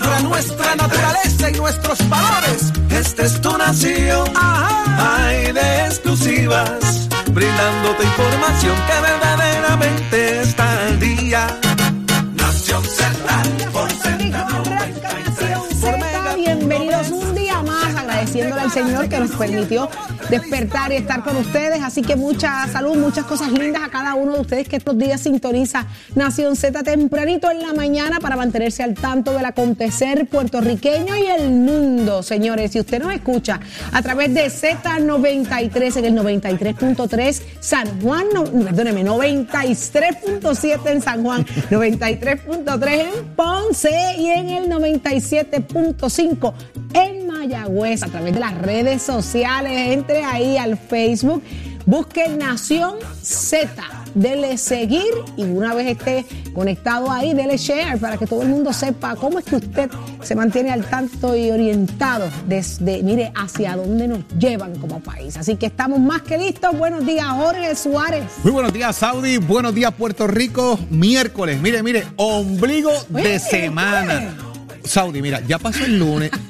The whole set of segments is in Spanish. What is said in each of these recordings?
Tierra, nuestra naturaleza y nuestros valores. Esta es tu nación. Hay de exclusivas. Brindándote información que verdaderamente está Señor que nos permitió despertar y estar con ustedes. Así que mucha salud, muchas cosas lindas a cada uno de ustedes que estos días sintoniza Nación Z tempranito en la mañana para mantenerse al tanto del acontecer puertorriqueño y el mundo, señores. Si usted nos escucha a través de Z93 en el 93.3 San Juan, no, perdóneme, 93.7 en San Juan, 93.3 en Ponce y en el 97.5 en Mayagüez a través de las redes sociales. Entre ahí al Facebook, busque Nación Z, dele seguir y una vez esté conectado ahí, dele share para que todo el mundo sepa cómo es que usted se mantiene al tanto y orientado desde, mire, hacia dónde nos llevan como país. Así que estamos más que listos. Buenos días, Jorge Suárez. Muy buenos días, Saudi. Buenos días, Puerto Rico. Miércoles, mire, mire, ombligo Oye, de semana. Saudi, mira, ya pasó el lunes.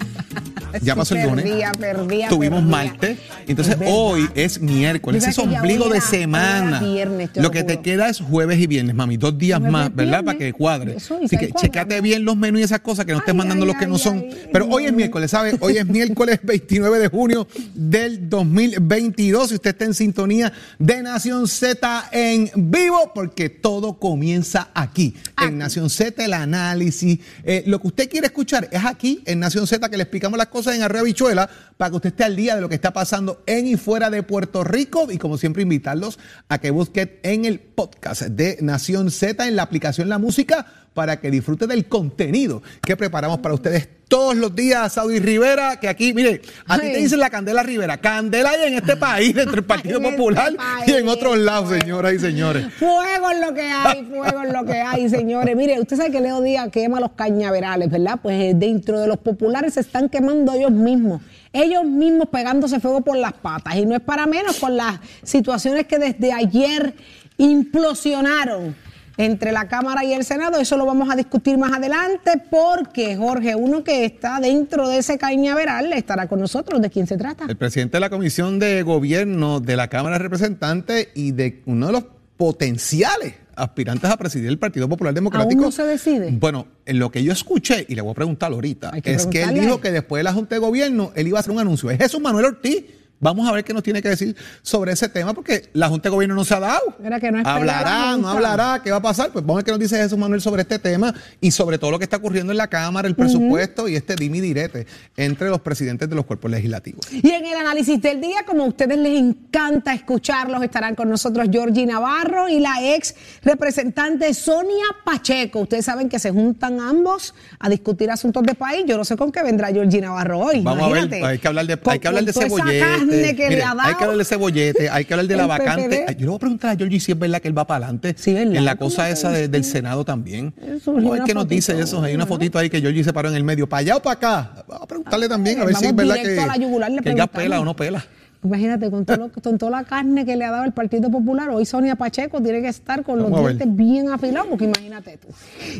Ya pasó el lunes. Perdía, perdía, Tuvimos perdía. martes. Entonces Es hoy es miércoles. Ese es ombligo de semana. viernes, lo que te queda es jueves y viernes, mami. Dos días Jueves, más, ¿verdad? Para que cuadre. Eso, Así que checate bien los menús y esas cosas que no estés Ay, mandando ay, los que no son. Pero hoy es miércoles, ¿sabes? Hoy es miércoles 29 de junio del 2022. Y usted está en sintonía de Nación Z en vivo, porque todo comienza aquí. Aquí. En Nación Z, el análisis. Eh, lo que usted quiere escuchar es aquí, en Nación Z, que le explicamos las cosas en Arroyo Bichuela, para que usted esté al día de lo que está pasando en y fuera de Puerto Rico. Y como siempre, invitarlos a que busquen en el podcast de Nación Z, en la aplicación La Música, para que disfrute del contenido que preparamos para ustedes todos los días, Saudi Rivera, que aquí, mire, a ti te dicen la Candela Rivera. Candela hay en este país, entre el Partido este Popular y en otros lados, señoras y señores. Fuego es lo que hay, fuego es lo que hay, señores. Mire, usted sabe que Leo Díaz quema los cañaverales, ¿verdad? Pues eh, dentro de los populares se están quemando ellos mismos. Ellos mismos pegándose fuego por las patas. Y no es para menos con las situaciones que desde ayer implosionaron entre la Cámara y el Senado. Eso lo vamos a discutir más adelante porque, Jorge, uno que está dentro de ese cañaveral estará con nosotros. ¿De quién se trata? El presidente de la Comisión de Gobierno de la Cámara de Representantes y de uno de los potenciales aspirantes a presidir el Partido Popular Democrático. ¿Aún no se decide? Bueno, en lo que yo escuché, y le voy a preguntar ahorita, que es que él dijo que después de la Junta de Gobierno, él iba a hacer un anuncio. Es Jesús Manuel Ortiz. Vamos a ver qué nos tiene que decir sobre ese tema, porque la Junta de Gobierno no se ha dado. Era que no espera la hablará, no hablará, ¿qué va a pasar? Pues vamos a ver qué nos dice Jesús Manuel sobre este tema y sobre todo lo que está ocurriendo en la Cámara, el presupuesto y este dimi direte entre los presidentes de los cuerpos legislativos. Y en el análisis del día, como a ustedes les encanta escucharlos, estarán con nosotros Georgie Navarro y la ex representante Sonia Pacheco. Ustedes saben que se juntan ambos a discutir asuntos de país. Yo no sé con qué vendrá Georgie Navarro hoy. Vamos a ver, hay que hablar de, hay que hablar de con que hay que hablar de cebollete, hay que hablar de la vacante. Ay, Yo le voy a preguntar a Georgie si es verdad que él va para adelante. Sí, ¿verdad? En la ¿Cómo cosa que esa de- del Senado también. Ver una qué nos dice eso. Hay una fotito ahí que Georgie se paró en el medio. ¿Para allá o para acá? Vamos a preguntarle también, a ver si es verdad que, a la yugular, le que ella pela o no pela. Imagínate, con, todo lo- con toda la carne que le ha dado el Partido Popular, hoy Sonia Pacheco tiene que estar con Vamos los dientes bien afilados, porque imagínate tú.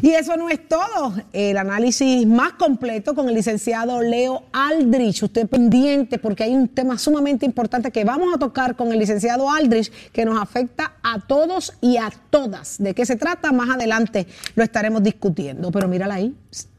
Y eso no es todo. El análisis más completo con el licenciado Leo Aldrich. Usted pendiente, porque hay un tema sumamente importante que vamos a tocar con el licenciado Aldrich, que nos afecta a todos y a todas. ¿De qué se trata? Más adelante lo estaremos discutiendo. Pero mírala ahí.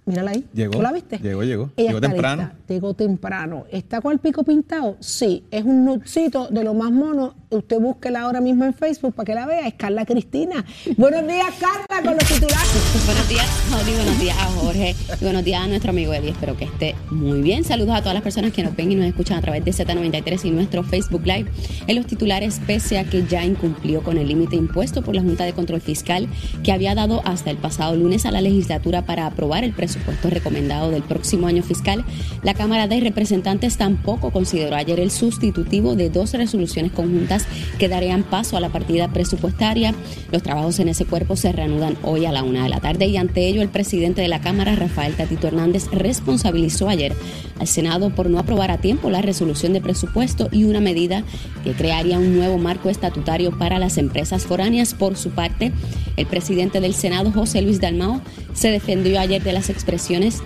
Mírala ahí. Llegó, ¿Tú la viste? llegó, llegó. Ella Llegó temprano. lista. Llegó temprano. ¿Está con el pico pintado? Sí. Es un nudcito de lo más mono. Usted búsquela ahora mismo en Facebook para que la vea. Es Carla Cristina. Buenos días, Carla, con los titulares. Buenos días, Jody. Buenos días a Jorge. Y buenos días a nuestro amigo Eli. Espero que esté muy bien. Saludos a todas las personas que nos ven y nos escuchan a través de Z93 y nuestro Facebook Live. En los titulares, pese a que ya incumplió con el límite impuesto por la Junta de Control Fiscal que había dado hasta el pasado lunes a la legislatura para aprobar el presupuesto recomendado del próximo año fiscal, la Cámara de Representantes tampoco consideró ayer el sustitutivo de dos resoluciones conjuntas que darían paso a la partida presupuestaria. Los trabajos en ese cuerpo se reanudan hoy a la una de la tarde y ante ello el presidente de la Cámara, Rafael Tatito Hernández, responsabilizó ayer al Senado por no aprobar a tiempo la resolución de presupuesto y una medida que crearía un nuevo marco estatutario para las empresas foráneas. Por su parte, el presidente del Senado, José Luis Dalmao, se defendió ayer de las expresiones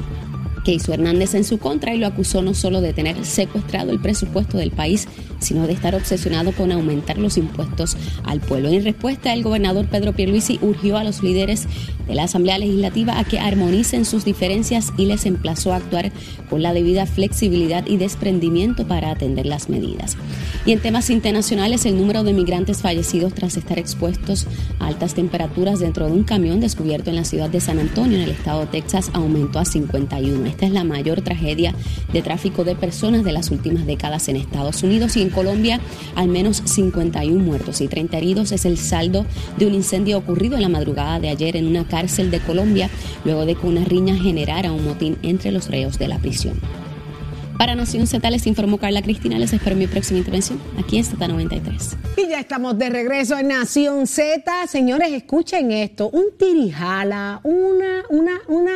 que hizo Hernández en su contra y lo acusó no solo de tener secuestrado el presupuesto del país, sino de estar obsesionado con aumentar los impuestos al pueblo. En respuesta, el gobernador Pedro Pierluisi urgió a los líderes de la Asamblea Legislativa a que armonicen sus diferencias y les emplazó a actuar con la debida flexibilidad y desprendimiento para atender las medidas. Y en temas internacionales, el número de migrantes fallecidos tras estar expuestos a altas temperaturas dentro de un camión descubierto en la ciudad de San Antonio, en el estado de Texas, aumentó a 51. Esta es la mayor tragedia de tráfico de personas de las últimas décadas en Estados Unidos y en Colombia, al menos 51 muertos y 30 heridos es el saldo de un incendio ocurrido en la madrugada de ayer en una cárcel de Colombia, luego de que una riña generara un motín entre los reos de la prisión. Para Nación Z les informó Carla Cristina. Les espero mi próxima intervención aquí en Z93. Y ya estamos de regreso en Nación Z. Señores, escuchen esto. Un tirijala, una, una, una,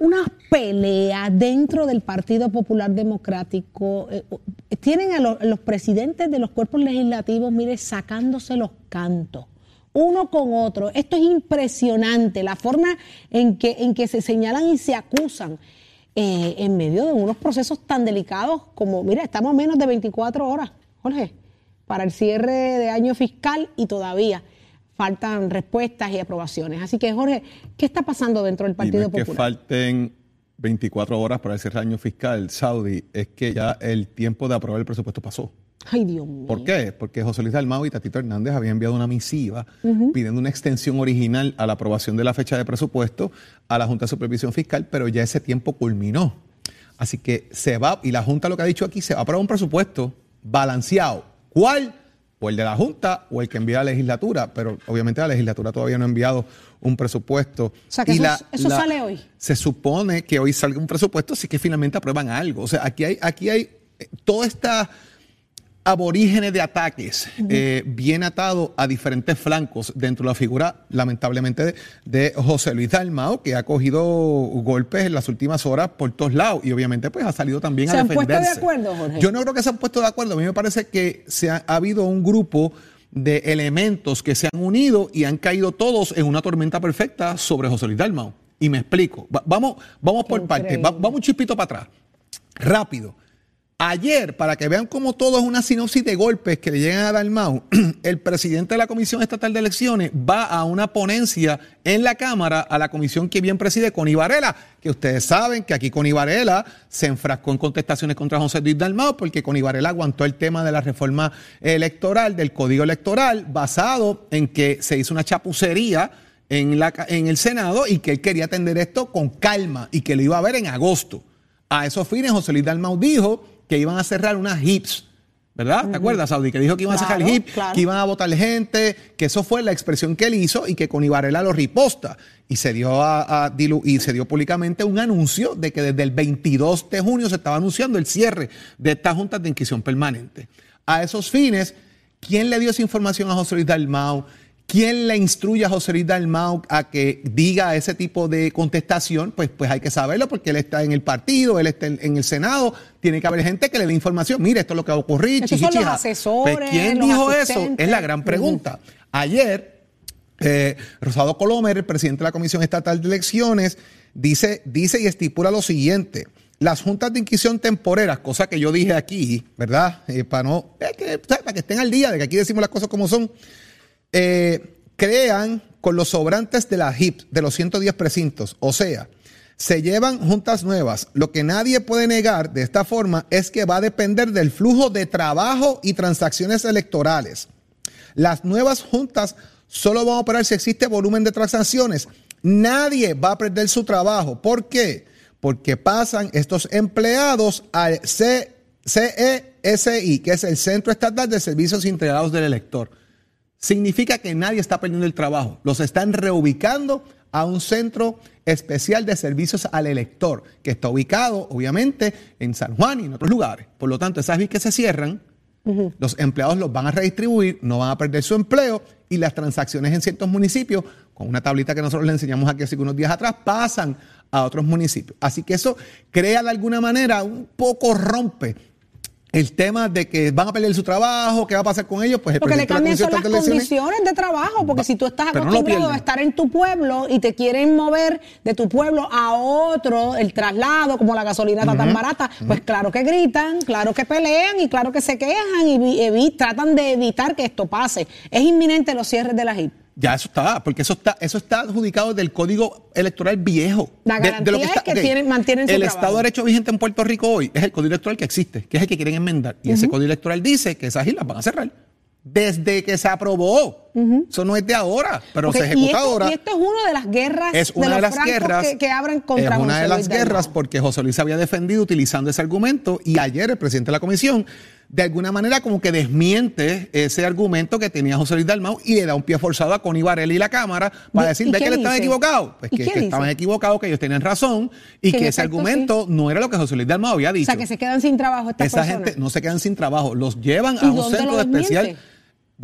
una pelea dentro del Partido Popular Democrático. Eh, tienen a los, los presidentes de los cuerpos legislativos, mire, sacándose los cantos. Uno con otro. Esto es impresionante. La forma en que, en que se señalan y se acusan. eh, en medio de unos procesos tan delicados como, mira, estamos a menos de 24 horas, Jorge, para el cierre de año fiscal y todavía faltan respuestas y aprobaciones. Así que, Jorge, ¿qué está pasando dentro del Y Partido no es que Popular? falten 24 horas para el cierre año fiscal, Saudi, es que ya el tiempo de aprobar el presupuesto pasó. Ay, Dios mío. ¿Por qué? Porque José Luis Dalmau y Tatito Hernández habían enviado una misiva pidiendo una extensión original a la aprobación de la fecha de presupuesto a la Junta de Supervisión Fiscal, pero ya ese tiempo culminó. Así que se va, y la Junta lo que ha dicho aquí, se va a aprobar un presupuesto balanceado. ¿Cuál? O el de la Junta o el que envía la legislatura, pero obviamente la legislatura todavía no ha enviado un presupuesto. O sea, que Y eso- eso sale hoy. Se supone que hoy salga un presupuesto, así que finalmente aprueban algo. O sea, aquí hay, aquí hay eh, toda esta aborígenes de ataques eh, bien atado a diferentes flancos dentro de la figura, lamentablemente, de, de José Luis Dalmao, que ha cogido golpes en las últimas horas por todos lados y obviamente pues ha salido también ¿Se a han puesto de defenderse. acuerdo, Jorge? Yo no creo que se han puesto de acuerdo. A mí me parece que se ha, ha habido un grupo de elementos que se han unido y han caído todos en una tormenta perfecta sobre José Luis Dalmao. Y me explico. Va- vamos, vamos por partes. Va- vamos un chispito para atrás. Rápido. Ayer, para que vean cómo todo es una sinopsis de golpes que le llegan a Dalmau, el presidente de la Comisión Estatal de Elecciones va a una ponencia en la Cámara a la comisión que bien preside Connie Varela, que ustedes saben que aquí Connie Varela se enfrascó en contestaciones contra José Luis Dalmau porque Connie Varela aguantó el tema de la reforma electoral, del código electoral, basado en que se hizo una chapucería en, el Senado y que él quería atender esto con calma y que lo iba a ver en agosto. A esos fines, José Luis Dalmau dijo que iban a cerrar unas hips, ¿verdad? ¿Te acuerdas, Saudi? Que dijo que iban a cerrar hip, claro. que iban a votar gente, que eso fue la expresión que él hizo y que con Ibarela lo riposta. Y se dio a, a dilu- y se dio públicamente un anuncio de que desde el 22 de junio se estaba anunciando el cierre de estas juntas de inquisición permanente. A esos fines, ¿quién le dio esa información a José Luis Dalmau? ¿Quién le instruye a José Luis Dalmau a que diga ese tipo de contestación? Pues, pues hay que saberlo porque él está en el partido, él está en, en el Senado, tiene que haber gente que le dé información. Mire, esto es lo que va a ocurrir. Esos son chichi, los chija. asesores, Pues, ¿Quién los dijo eso? Es la gran pregunta. Ayer, eh, Rosado Colomer, el presidente de la Comisión Estatal de Elecciones, dice, dice y estipula lo siguiente. Las juntas de inquisición temporeras, cosa que yo dije aquí, ¿verdad? Eh, para no, que, ¿sabes? para que estén al día de que aquí decimos las cosas como son, eh, crean con los sobrantes de la HIP, de los 110 precintos. O sea, se llevan juntas nuevas. Lo que nadie puede negar de esta forma es que va a depender del flujo de trabajo y transacciones electorales. Las nuevas juntas solo van a operar si existe volumen de transacciones. Nadie va a perder su trabajo. ¿Por qué? Porque pasan estos empleados al CESI, que es el Centro Estatal de Servicios Integrados del Elector. Significa que nadie está perdiendo el trabajo. Los están reubicando a un centro especial de servicios al elector, que está ubicado, obviamente, en San Juan y en otros lugares. Por lo tanto, esas vías que se cierran, los empleados los van a redistribuir, no van a perder su empleo y las transacciones en ciertos municipios, con una tablita que nosotros le enseñamos aquí hace unos días atrás, pasan a otros municipios. Así que eso crea de alguna manera un poco rompe el tema de que van a perder su trabajo, qué va a pasar con ellos, pues Porque le la cambian son las condiciones de trabajo, porque Va- si tú estás no acostumbrado a estar en tu pueblo y te quieren mover de tu pueblo a otro, el traslado, como la gasolina está tan barata, pues claro que gritan, claro que pelean y claro que se quejan y tratan de evitar que esto pase. Es inminente los cierres de la JIP. Ya eso está, porque eso está, eso está adjudicado del código electoral viejo. La De- de garantía lo que es está- que tienen- mantienen su El trabajo. Estado de Derecho vigente en Puerto Rico hoy es el código electoral que existe, que es el que quieren enmendar. Y ese código electoral dice que esas islas van a cerrar. Desde que se aprobó. Eso no es de ahora, pero se y ejecuta esto, ahora. y esto es una de las guerras es una de de, los las guerras. que, que abren contra es una José de las Luis guerras porque José Luis se había defendido utilizando ese argumento y ayer el presidente de la comisión de alguna manera como que desmiente ese argumento que tenía José Luis Dalmau y le da un pie forzado a Connie Varela y la Cámara para ¿Y- decir, ve que le estaban equivocados. Pues ¿Y que, estaban equivocados, que ellos tenían razón y Que ese efecto, argumento no era lo que José Luis Dalmau había O dicho. sea, que se quedan sin trabajo estas Esa personas. gente no se quedan sin trabajo, los llevan ¿Y a un centro especial.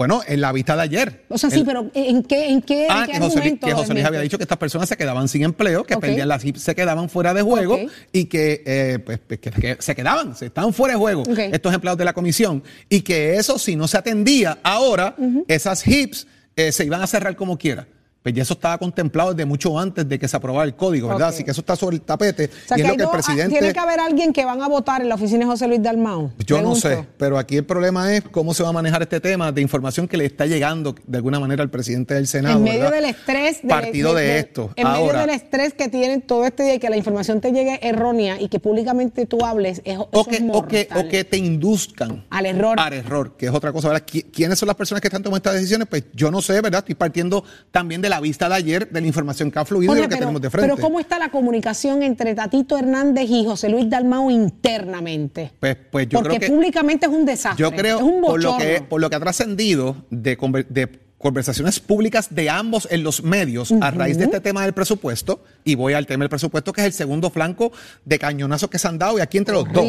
Bueno, en la vista de ayer. O sea, sí, El- pero ¿en qué, en qué, Ah, en qué que José, Luis, argumento que lo José Luis había dicho que estas personas se quedaban sin empleo, que perdían las HIP, se quedaban fuera de juego y que, eh, pues, pues, que- que se quedaban, se estaban fuera de juego estos empleados de la comisión y que eso si no se atendía ahora, esas HIPs eh, se iban a cerrar como quiera. Pues ya eso estaba contemplado desde mucho antes de que se aprobara el código, ¿verdad? Así que eso está sobre el tapete O sea, y que es lo que el ah, presidente... tiene que haber alguien que van a votar en la oficina de José Luis Dalmau. Yo no sé, pero aquí el problema es cómo se va a manejar este tema de información que le está llegando de alguna manera al presidente del Senado. En medio ¿verdad? del estrés. de- Partido de, esto. En Ahora, medio del estrés que tienen todo este día y que la información te llegue errónea y que públicamente tú hables, es, o que, es o, que, o que te induzcan Al error. Al error, que es otra cosa. ¿verdad? ¿Qui- ¿Quiénes son las personas que están tomando estas decisiones? Pues yo no sé, ¿verdad? Estoy partiendo también de la vista de ayer, de la información que ha fluido y Jorge, lo que pero, tenemos de frente. pero ¿cómo está la comunicación entre Tatito Hernández y José Luis Dalmau internamente? Pues, pues yo Porque creo que. públicamente es un desastre. Yo creo, es un por lo, que, por lo que ha trascendido de, conver- de conversaciones públicas de ambos en los medios a raíz de este tema del presupuesto, y voy al tema del presupuesto, que es el segundo flanco de cañonazos que se han dado, y aquí entre los dos.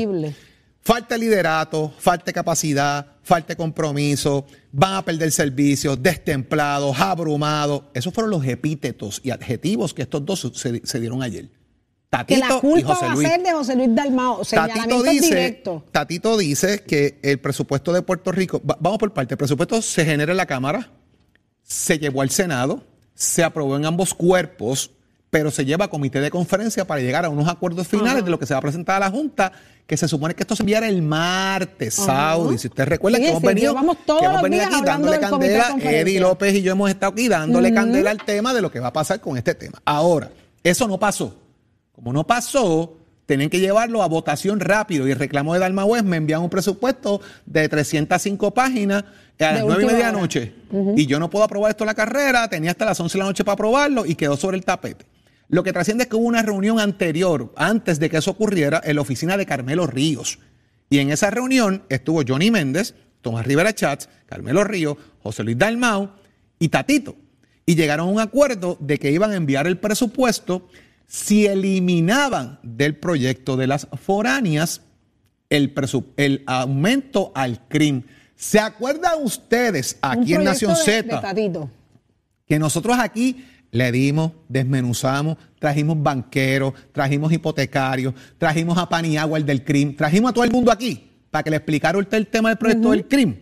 Falta de liderato, falta de capacidad, falta de compromiso, van a perder servicios, destemplados, abrumados. Esos fueron los epítetos y adjetivos que estos dos se, se dieron ayer. que la Tatito y José va a Luis. ser de José Luis Dalmau. Tatito dice, directos. Tatito dice que el presupuesto de Puerto Rico, va- vamos por parte, el presupuesto se genera en la Cámara, se llevó al Senado, se aprobó en ambos cuerpos, pero se lleva a comité de conferencia para llegar a unos acuerdos finales de lo que se va a presentar a la Junta, que se supone que esto se enviara el martes, Ajá. Saudi. Si usted recuerda Sí, que hemos sí, venido, que hemos venido aquí dándole candela. Eddie López y yo hemos estado aquí dándole candela al tema de lo que va a pasar con este tema. Ahora, eso no pasó. Como no pasó, tienen que llevarlo a votación rápido. Y el reclamo de Dalma West me envían un presupuesto de 305 páginas a las 9 y media de la hora. noche. Y yo no puedo aprobar esto en la carrera, tenía hasta las 11 de la noche para aprobarlo y quedó sobre el tapete. Lo que trasciende es que hubo una reunión anterior, antes de que eso ocurriera, en la oficina de Carmelo Ríos. Y en esa reunión estuvo Johnny Méndez, Tomás Rivera Chats, Carmelo Ríos, José Luis Dalmau y Tatito. Y llegaron a un acuerdo de que iban a enviar el presupuesto si eliminaban del proyecto de las foráneas el, el aumento al CRIM. ¿Se acuerdan ustedes Un aquí en Nación Z? que nosotros aquí le dimos, desmenuzamos, trajimos banqueros, trajimos hipotecarios, trajimos a Paniagua, el del CRIM, trajimos a todo el mundo aquí para que le explicara usted el tema del proyecto del CRIM.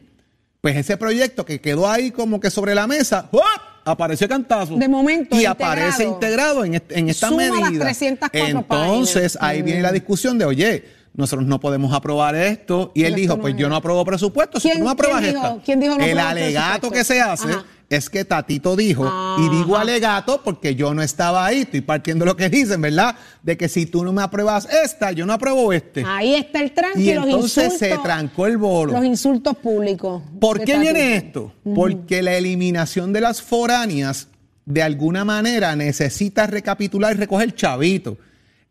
Pues ese proyecto que quedó ahí como que sobre la mesa, ¡guap! apareció cantazo. De momento, Y integrado. aparece integrado en, en esta Suma las medida. 304 Entonces, páginas. ahí viene la discusión de, oye, nosotros no podemos aprobar esto. Y él Pero dijo, esto no pues es- yo no apruebo presupuesto. Si ¿Quién- tú no apruebas quién dijo- esta. quién dijo no el alegato presupuesto? que se hace Ajá. Es que Tatito dijo, y digo alegato porque yo no estaba ahí, estoy partiendo lo que dicen, ¿verdad? De que si tú no me apruebas esta, yo no apruebo este. Ahí está el tranque y los entonces se trancó el bolo. Los insultos públicos. ¿Por qué viene esto? Porque la eliminación de las foráneas, de alguna manera, necesita recapitular y recoger chavito.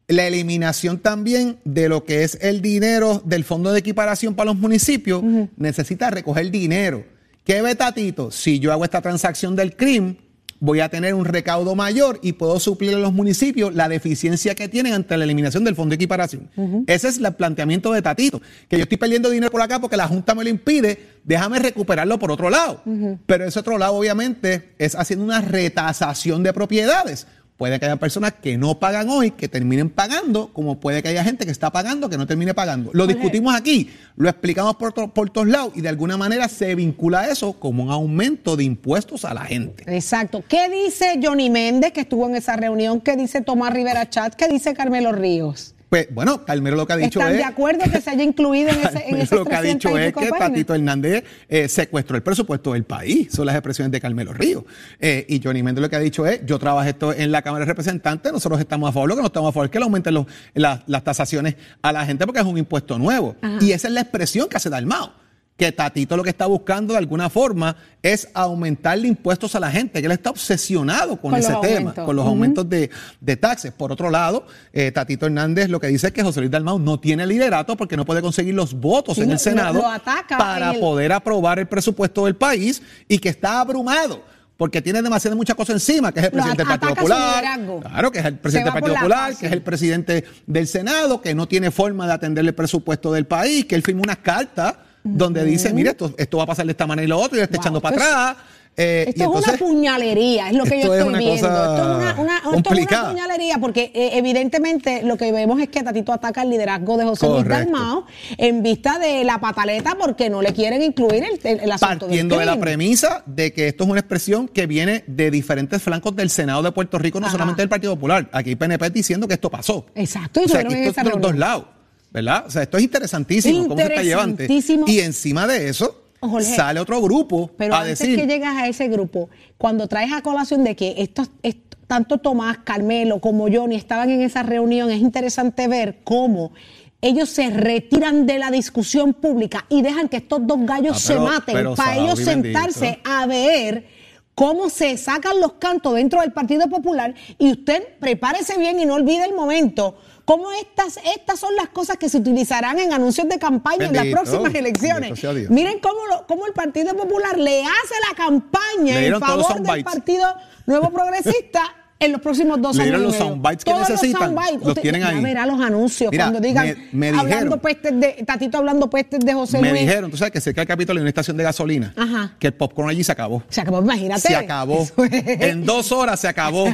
La eliminación también de lo que es el dinero del fondo de equiparación para los municipios, necesita recoger dinero. ¿Qué ve Tatito? Si yo hago esta transacción del CRIM, voy a tener un recaudo mayor y puedo suplir a los municipios la deficiencia que tienen ante la eliminación del fondo de equiparación. Ese es el planteamiento de Tatito, que yo estoy perdiendo dinero por acá porque la Junta me lo impide, déjame recuperarlo por otro lado. Pero ese otro lado obviamente es haciendo una retasación de propiedades. Puede que haya personas que no pagan hoy, que terminen pagando, como puede que haya gente que está pagando, que no termine pagando. Lo discutimos aquí, lo explicamos por, to- por todos lados y de alguna manera se vincula eso como un aumento de impuestos a la gente. Exacto. ¿Qué dice Johnny Méndez, que estuvo en esa reunión? ¿Qué dice Tomás Rivera Chat? ¿Qué dice Carmelo Ríos? Pues bueno, Carmelo lo que ha dicho ¿Están es... de acuerdo que se haya incluido en, ese, en esos lo que ha 300 dicho es que páginas? Tatito Hernández eh, secuestró el presupuesto del país. Son las expresiones de Carmelo Ríos. Eh, y Johnny Méndez lo que ha dicho es, yo trabajé esto en la Cámara de Representantes, nosotros estamos a favor, lo que no estamos a favor es que le aumenten los- las- las tasaciones a la gente porque es un impuesto nuevo. Y esa es la expresión que hace Dalmao. Que Tatito lo que está buscando de alguna forma es aumentarle impuestos a la gente, que él está obsesionado con, Con ese tema, aumentos. con los aumentos de, de taxes. Por otro lado, eh, Tatito Hernández lo que dice es que José Luis Dalmau no tiene liderato porque no puede conseguir los votos Sí, en el Senado lo para el- poder aprobar el presupuesto del país y que está abrumado. Porque tiene demasiadas muchas cosas encima, que es el presidente del Partido Popular. Claro, que es el presidente del Partido la Popular, que es el presidente del Senado, que no tiene forma de atenderle el presupuesto del país, que él firma unas cartas donde dice, mire, esto, esto va a pasar de esta manera y lo otro, y él está Wow, echando para es- atrás. Eh, y Esto es entonces- una puñalería, es lo que yo es estoy viendo. esto es una, una- esto es una puñalería porque eh, evidentemente lo que vemos es que Tatito ataca el liderazgo de José Luis. Dalmao en vista de la pataleta porque no le quieren incluir el, el, el asunto del partiendo de la premisa de que esto es una expresión que viene de diferentes flancos del Senado de Puerto Rico, no Ajá. solamente del Partido Popular. Aquí PNP diciendo que esto pasó. Exacto, y o sea, aquí en esto esa es de los dos lados, ¿verdad? O sea, esto es interesantísimo, cómo se está llevando. Interesantísimo. Y encima de eso, Jorge, sale otro grupo Pero a antes decir... que llegas a ese grupo, cuando traes a colación de que estos, est- tanto Tomás, Carmelo como Johnny estaban en esa reunión, es interesante ver cómo ellos se retiran de la discusión pública y dejan que estos dos gallos Ah, se maten pero para ellos sentarse bendito. a ver cómo se sacan los cantos dentro del Partido Popular y usted prepárese bien y no olvide el momento. Cómo estas, estas son las cosas que se utilizarán en anuncios de campaña en las próximas elecciones. Miren cómo, lo- cómo el Partido Popular le hace la campaña en favor del. Partido Nuevo Progresista en los próximos dos Le años. los soundbites que Todos necesitan, soundbites. los Usted tienen ya ahí. verá los anuncios Mira, cuando digan, me- me dijeron- hablando pestes de, Tatito hablando pestes de José Me Luis. dijeron, tú sabes que cerca del capítulo hay una estación de gasolina, Ajá. que el popcorn allí se acabó. Se acabó, imagínate. Se acabó. Es. En dos horas se acabó.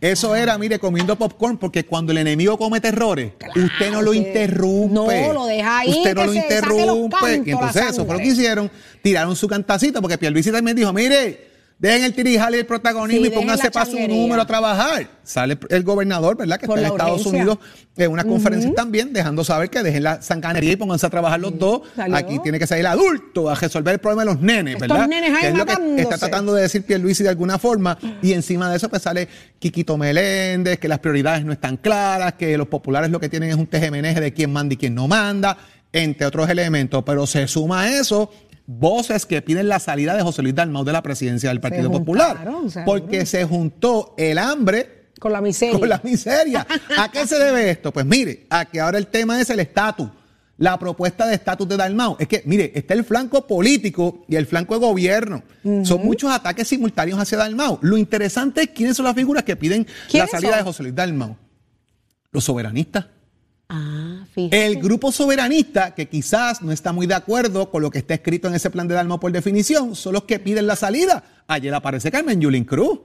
Eso era, mire, comiendo popcorn, porque cuando el enemigo comete errores, Claro usted no lo interrumpe. No, lo deja ahí, Usted no lo interrumpe. cantos, Y entonces eso fue lo que hicieron. Tiraron su cantacito, porque Pierluisi también dijo, mire, dejen el tirijal y el protagonismo Sí, y pónganse para su número a trabajar. Sale el gobernador, ¿verdad? Que Por está en Estados urgencia. Unidos en una conferencia también, dejando saber que dejen la sanganería y pónganse a trabajar los dos. salió. Aquí tiene que salir el adulto a resolver el problema de los nenes, Estos ¿verdad? nenes ahí Que es lo que está tratando de decir Pierluisi de alguna forma y encima de eso pues sale Quiquito Meléndez, que las prioridades no están claras, que los populares lo que tienen es un tejemeneje de quién manda y quién no manda, entre otros elementos, pero se suma a eso voces que piden la salida de José Luis Dalmau de la presidencia del Partido Popular, porque se juntó el hambre Con la miseria. con la miseria. ¿A qué se debe esto? Pues mire, a que ahora el tema es el estatus. La propuesta de estatus de Dalmau. Es que, mire, está el flanco político y el flanco de gobierno. Son muchos ataques simultáneos hacia Dalmau. Lo interesante es quiénes son las figuras que piden la ¿Quiénes salida son? de José Luis Dalmau. Los soberanistas. Ah, Fíjate. El grupo soberanista, que quizás no está muy de acuerdo con lo que está escrito en ese plan de Dalmau por definición, son los que piden la salida. Ayer aparece Carmen Yulín Cruz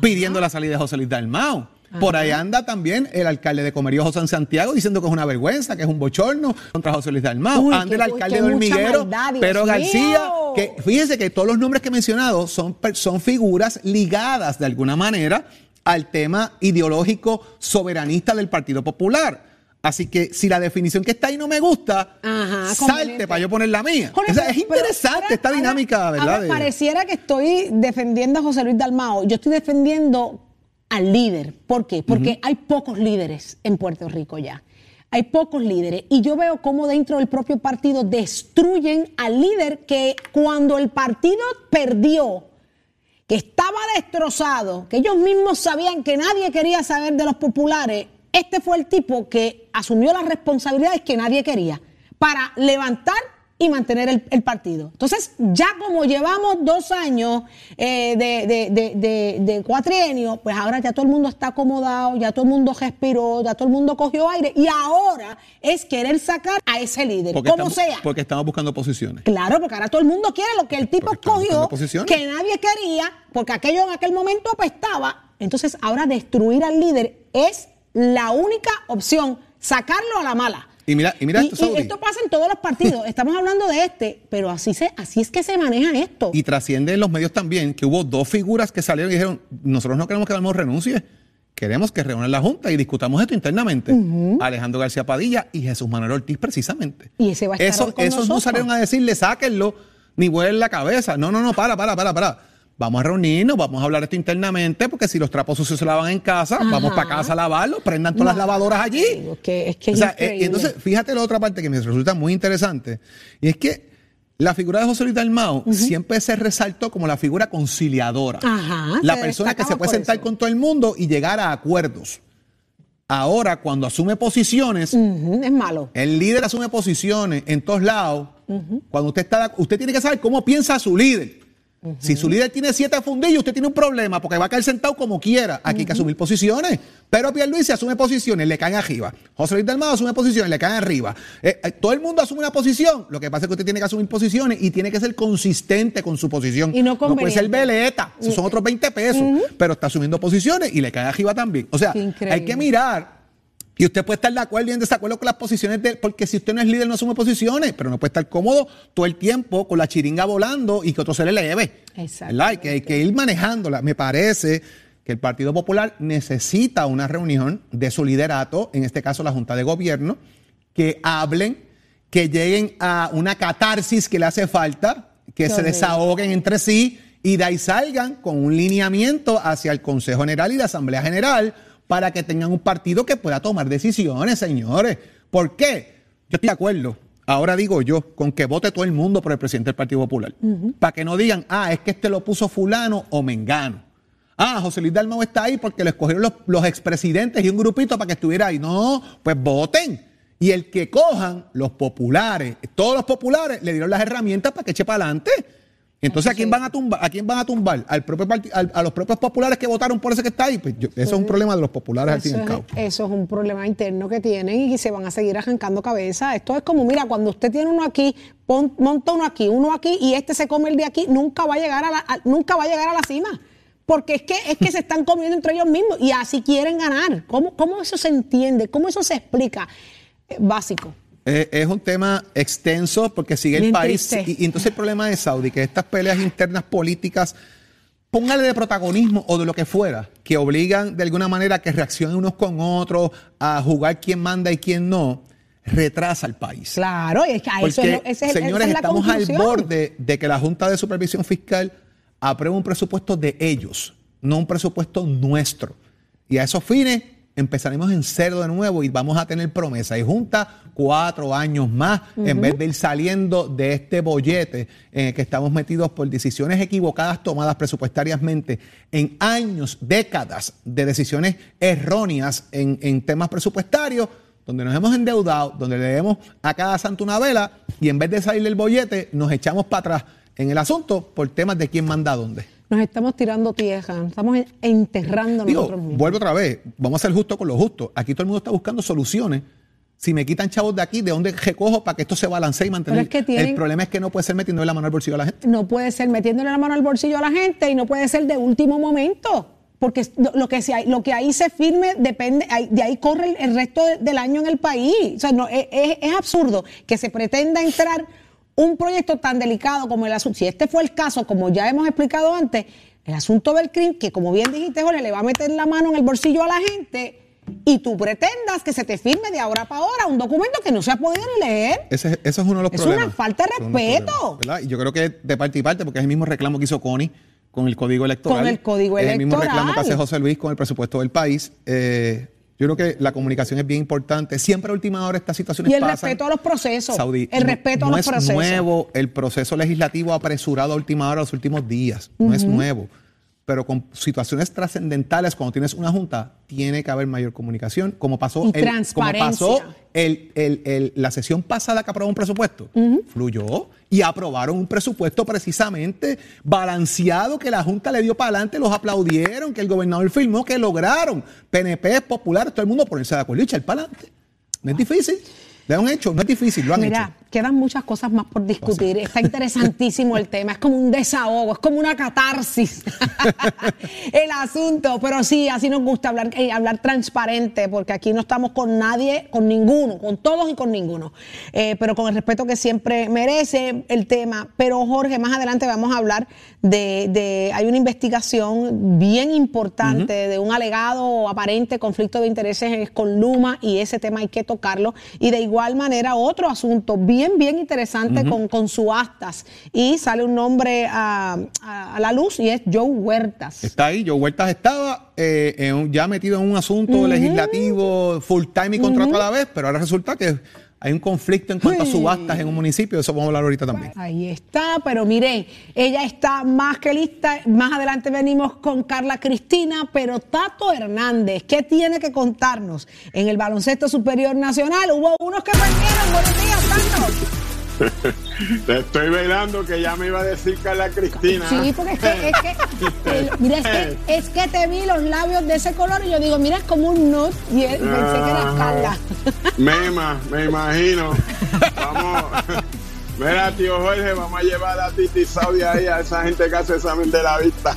pidiendo la salida de José Luis Dalmau. Por ahí anda también el alcalde de Comerío, José Santiago, diciendo que es una vergüenza, que es un bochorno contra José Luis Dalmau. Uy, anda el alcalde de Hormiguero, maldad, Pero García, mío. que fíjense que todos los nombres que he mencionado son, son figuras ligadas de alguna manera al tema ideológico soberanista del Partido Popular. Así que si la definición que está ahí no me gusta, Ajá, salte para yo poner la mía. Jorge, O sea, es interesante pero esta ahora- dinámica, ahora ¿verdad? de- pareciera que estoy defendiendo a José Luis Dalmao. Yo estoy defendiendo al líder. ¿Por qué? Porque hay pocos líderes en Puerto Rico ya. Hay pocos líderes. Y yo veo cómo dentro del propio partido destruyen al líder que cuando el partido perdió, que estaba destrozado, que ellos mismos sabían que nadie quería saber de los populares, este fue el tipo que asumió las responsabilidades que nadie quería para levantar y mantener el, el partido. Entonces, ya como llevamos dos años eh, de, de- de- de- de cuatrienio, pues ahora ya todo el mundo está acomodado, ya todo el mundo respiró, ya todo el mundo cogió aire y ahora es querer sacar a ese líder, porque como estamos, sea. Porque estamos buscando posiciones. Claro, porque ahora todo el mundo quiere lo que el tipo posiciones. que nadie quería, porque aquello en aquel momento apestaba. Entonces, ahora destruir al líder es la única opción, sacarlo a la mala. Y mira, y mira Y- esto, y Saudi. esto pasa en todos los partidos. Estamos hablando de este, pero así se, así es que se maneja esto. Y trasciende en los medios también que hubo dos figuras que salieron y dijeron, nosotros no queremos que Dalmau renuncie, queremos que reúnan la Junta y discutamos esto internamente. Alejandro García Padilla y Jesús Manuel Ortiz precisamente. Y ese va a estar Eso- con Esos no nosotros. salieron a decirle, sáquenlo, ni vuelen la cabeza. No, no, no, para, para, para, para. Vamos a reunirnos, vamos a hablar esto internamente, porque si los trapos sucios se lavan en casa, vamos para casa a lavarlos, prendan todas las lavadoras allí. Que- es que es O sea, eh, entonces, fíjate la otra parte que me resulta muy interesante, y es que la figura de José Luis Dalmau siempre se resaltó como la figura conciliadora. Ajá, la persona que se puede sentar eso. con todo el mundo y llegar a acuerdos. Ahora, cuando asume posiciones, es malo. el líder asume posiciones en todos lados. Cuando usted está, usted tiene que saber cómo piensa su líder. Si su líder tiene siete fundillos, usted tiene un problema porque va a caer sentado como quiera. Aquí hay que asumir posiciones. Pero Pierluisi asume posiciones, le caen arriba. José Luis Dalmado asume posiciones, le caen arriba. Eh, eh, todo el mundo asume una posición. Lo que pasa es que usted tiene que asumir posiciones y tiene que ser consistente con su posición. Y no puede ser veleta. Esos son otros 20 pesos. Pero está asumiendo posiciones y le cae arriba también. O sea, hay que mirar y usted puede estar de acuerdo y en desacuerdo con las posiciones de él, porque si usted no es líder, no asume posiciones, pero no puede estar cómodo todo el tiempo con la chiringa volando y que otro se le leve. Exacto. Hay que, hay que ir manejándola. Me parece que el Partido Popular necesita una reunión de su liderato, en este caso la Junta de Gobierno, que hablen, que lleguen a una catarsis que le hace falta, que se desahoguen entre sí y de ahí salgan con un lineamiento hacia el Consejo General y la Asamblea General para que tengan un partido que pueda tomar decisiones, señores. ¿Por qué? Yo estoy de acuerdo. Ahora digo yo, con que vote todo el mundo por el presidente del Partido Popular. Para que no digan, ah, es que este lo puso fulano o mengano. Ah, José Luis Dalmau está ahí porque lo escogieron los, los expresidentes y un grupito para que estuviera ahí. No, pues voten. Y el que cojan, los populares, todos los populares le dieron las herramientas para que eche para adelante. Entonces, ¿a quién van a tumbar? ¿A quién van a tumbar? ¿Al propio al- a los propios populares que votaron por ese que está ahí? Pues yo- eso es un problema de los populares al fin y al cabo. eso es un problema interno que tienen y se van a seguir arrancando cabeza. Esto es como, mira, cuando usted tiene uno aquí, pon- monta uno aquí, uno aquí y este se come el de aquí, nunca va a llegar a la, a- nunca va a llegar a la cima. Porque es que, es que se están comiendo entre ellos mismos y así quieren ganar. ¿Cómo, cómo eso se entiende? ¿Cómo eso se explica? Eh, básico. Eh, es un tema extenso porque sigue el país. Y, y entonces el problema de Saudi, que estas peleas internas políticas, póngale de protagonismo o de lo que fuera, que obligan de alguna manera a que reaccionen unos con otros, a jugar quién manda y quién no, retrasa al país. Claro, y es que a eso es, Porque, señores, es estamos al borde de que la Junta de Supervisión Fiscal apruebe un presupuesto de ellos, no un presupuesto nuestro. Y a esos fines empezaremos en cero de nuevo y vamos a tener promesa. Y Junta cuatro años más, en vez de ir saliendo de este bollete en el que estamos metidos por decisiones equivocadas tomadas presupuestariamente en años, décadas de decisiones erróneas en, en temas presupuestarios donde nos hemos endeudado, donde le debemos a cada santo una vela y en vez de salir del bollete nos echamos para atrás en el asunto por temas de quién manda dónde. Nos estamos tirando tierra, estamos enterrando Digo, nosotros mismos. vuelvo otra vez, vamos a ser justos con lo justo. Aquí todo el mundo está buscando soluciones Si me quitan chavos de aquí, ¿de dónde recojo para que esto se balancee y mantener? Pero es que tienen- El problema es que no puede ser metiendo la mano al bolsillo a la gente. no puede ser metiéndole la mano al bolsillo a la gente y no puede ser de último momento. Porque lo que, se, lo que ahí se firme depende, de ahí corre el, resto de- del año en el país. O sea, no, es absurdo que se pretenda entrar un proyecto tan delicado como el asunto. Si este fue el caso, como ya hemos explicado antes, el asunto del crimen, que como bien dijiste, Jorge, le va a meter la mano en el bolsillo a la gente y tú pretendas que se te firme de ahora para ahora un documento que no se ha podido leer. Ese, eso es uno de los Es problemas. una falta de es respeto. Y yo creo que de parte y parte, porque es el mismo reclamo que hizo Connie con el código electoral. Con el código Es el mismo electoral. reclamo que hace José Luis con el presupuesto del país. Eh, yo creo que la comunicación es bien importante. Siempre a última hora estas situaciones Y el pasan. respeto a los procesos. Saudí, el no- respeto no a los es procesos. nuevo el proceso legislativo apresurado a última hora los últimos días. No es nuevo. Pero con situaciones trascendentales, cuando tienes una junta, tiene que haber mayor comunicación, como pasó, el- como pasó el- el- el- la sesión pasada que aprobó un presupuesto. Fluyó y aprobaron un presupuesto precisamente balanceado que la Junta le dio para adelante, los aplaudieron, que el gobernador firmó, que lograron. PNP, popular, todo el mundo ponerse de acuerdo y echar para adelante. No es difícil. Le han hecho, no es difícil, lo han Mira, hecho. Quedan muchas cosas más por discutir. Está interesantísimo el tema. Es como un desahogo, es como una catarsis el asunto. Pero sí, así nos gusta hablar, eh, hablar transparente, porque aquí no estamos con nadie, con ninguno, con todos y con ninguno. Eh, pero con el respeto que siempre merece el tema. Pero Jorge, más adelante vamos a hablar de, de- hay una investigación bien importante de un alegado o aparente conflicto de intereses con Luma y ese tema hay que tocarlo. Y de igual manera otro asunto bien, bien interesante con, con subastas. Y sale un nombre a, a- a la luz y es Joe Huertas. Está ahí, Joe Huertas estaba eh, en ya metido en un asunto legislativo full time y contrato a la vez, pero ahora resulta que hay un conflicto en cuanto a Uy. subastas en un municipio, eso vamos a hablar ahorita también. Ahí está, pero miren, ella está más que lista. Más adelante venimos con Carla Cristina, pero Tato Hernández, ¿qué tiene que contarnos? En el baloncesto superior nacional hubo unos que perdieron. Buenos días, Tato. Te estoy velando que ya me iba a decir Carla Cristina. Sí, porque es que, es que, el- mira, es que, es que te vi los labios de ese color y yo digo, mira, es como un nut y él- pensé que era Ajá. Carla. Mema, me imagino. Vamos. Mira, tío Jorge, vamos a llevar a Titi Saudi ahí, a esa gente que hace examen de la vista.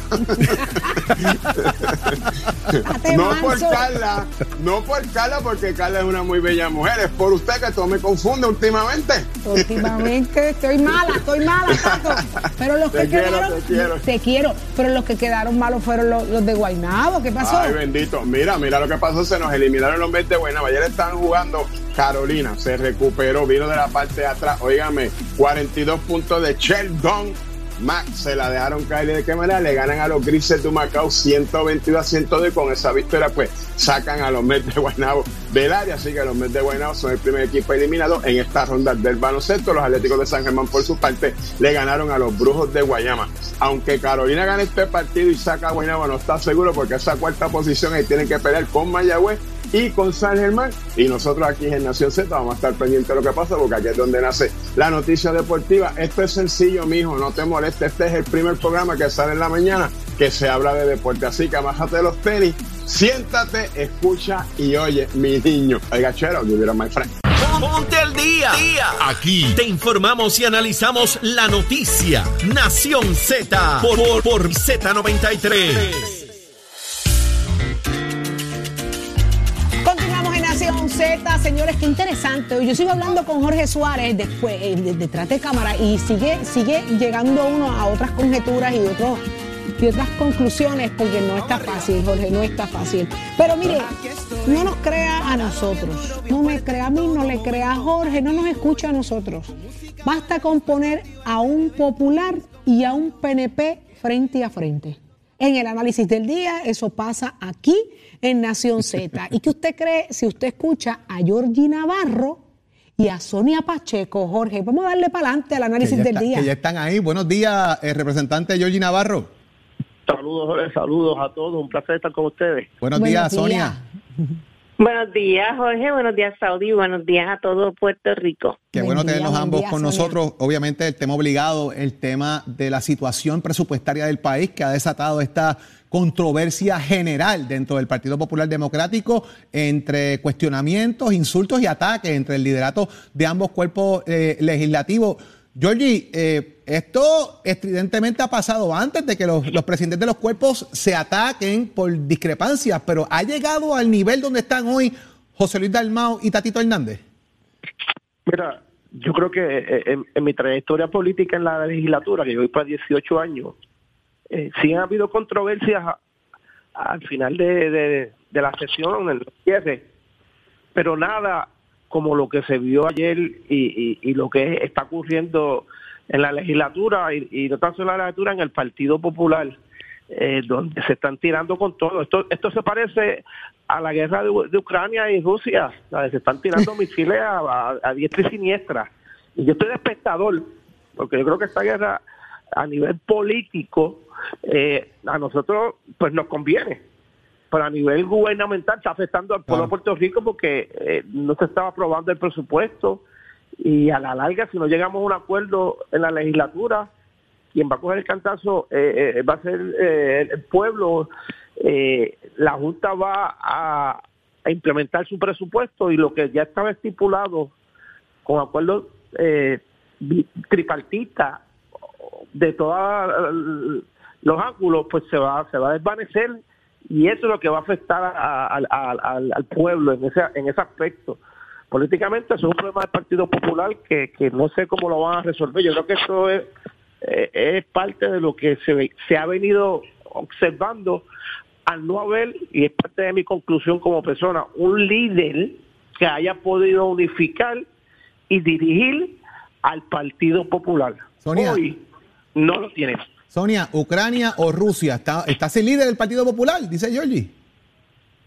No por. Carla, no por Carla, porque Carla es una muy bella mujer. Es por usted que todo me confunde últimamente. Últimamente estoy mala, estoy mala, Tato. Pero los Te que quiero, quedaron, te quiero. te quiero, pero los que quedaron malos fueron los, los de Guaynabo. ¿Qué pasó? Ay, bendito. Mira, mira lo que pasó. Se nos eliminaron los Mets de Guaynabo. Ayer estaban jugando Carolina. Se recuperó, vino de la parte de atrás. Óigame, 42 puntos de Sheldon. Max se la dejaron caer. ¿Y ¿De qué manera? Le ganan a los Grises de Macao 122 a 102. Y con esa victoria, pues sacan a los Mets de Guaynabo del área. Así que los Mets de Guaynabo son el primer equipo eliminado en esta ronda del baloncesto. Los Atléticos de San Germán, por su parte, le ganaron a los Brujos de Guayama. Aunque Carolina gane este partido y saca a Guaynabo, no está seguro porque esa cuarta posición ahí tienen que pelear con Mayagüez y con San Germán. Y nosotros aquí en Nación Z vamos a estar pendientes de lo que pasa porque aquí es donde nace la noticia deportiva. Esto es sencillo, mijo, no te molestes. Este es el primer programa que sale en la mañana que se habla de deporte. Así que amájate los tenis, siéntate, escucha y oye, mi niño. Oiga, chero, give it a my friend. Ponte al día. Aquí te informamos y analizamos la noticia. Nación Z por, por, por Z93. Z, señores, qué interesante. Yo sigo hablando con Jorge Suárez después, eh, de- detrás de cámara y sigue, sigue llegando uno a otras conjeturas y, otros, y otras conclusiones porque no está fácil, Jorge, no está fácil. Pero mire, no nos crea a nosotros, no me crea a mí, no le crea a Jorge, no nos escucha a nosotros. Basta con poner a un popular y a un PNP frente a frente. En el análisis del día, eso pasa aquí en Nación Z. ¿Y qué usted cree si usted escucha a Georgie Navarro y a Sonia Pacheco? Jorge, vamos a darle para adelante al análisis del está- día. que ya están ahí. Buenos días, eh, representante Georgie Navarro. Saludos, Jorge, saludos a todos. Un placer estar con ustedes. Buenos, Buenos días, días. Sonia. Buenos días, Jorge. Buenos días, Saudi. Buenos días a todo Puerto Rico. Qué Buen bueno día, tenerlos ambos día, con Sonia. nosotros. Obviamente el tema obligado, el tema de la situación presupuestaria del país que ha desatado esta controversia general dentro del Partido Popular Democrático entre cuestionamientos, insultos y ataques entre el liderato de ambos cuerpos eh, legislativos. Georgie, eh, esto estridentemente ha pasado antes de que los, presidentes de los cuerpos se ataquen por discrepancias, pero ha llegado al nivel donde están hoy José Luis Dalmao y Tatito Hernández. Mira, yo creo que eh, en, en mi trayectoria política en la legislatura, que yo voy para 18 años, eh, sí han habido controversias al final de la sesión, en el cierre, pero nada como lo que se vio ayer y, y- y lo que está ocurriendo en la legislatura y, y no tan solo en la legislatura, en el Partido Popular, eh, donde se están tirando con todo. Esto, esto se parece a la guerra de, de Ucrania y Rusia, donde se están tirando misiles a, a- a diestra y siniestra. Y yo estoy de espectador, porque yo creo que esta guerra a nivel político eh, a nosotros pues nos conviene pero a nivel gubernamental está afectando al pueblo de Puerto Rico porque eh, no se estaba aprobando el presupuesto y a la larga si no llegamos a un acuerdo en la legislatura quien va a coger el cantazo eh, eh, va a ser eh, el pueblo eh, la junta va a, implementar su presupuesto y lo que ya estaba estipulado con acuerdos tripartita de todos los ángulos, pues se va, se va a desvanecer y eso es lo que va a afectar a- al pueblo en ese, en ese aspecto. Políticamente eso es un problema del Partido Popular que, que no sé cómo lo van a resolver. Yo creo que eso es, eh, es parte de lo que se, se ha venido observando al no haber, y es parte de mi conclusión como persona, un líder que haya podido unificar y dirigir al Partido Popular. Sonia. Hoy no lo tiene. Sonia, Ucrania o Rusia, ¿está, está el líder del Partido Popular? Dice Georgie.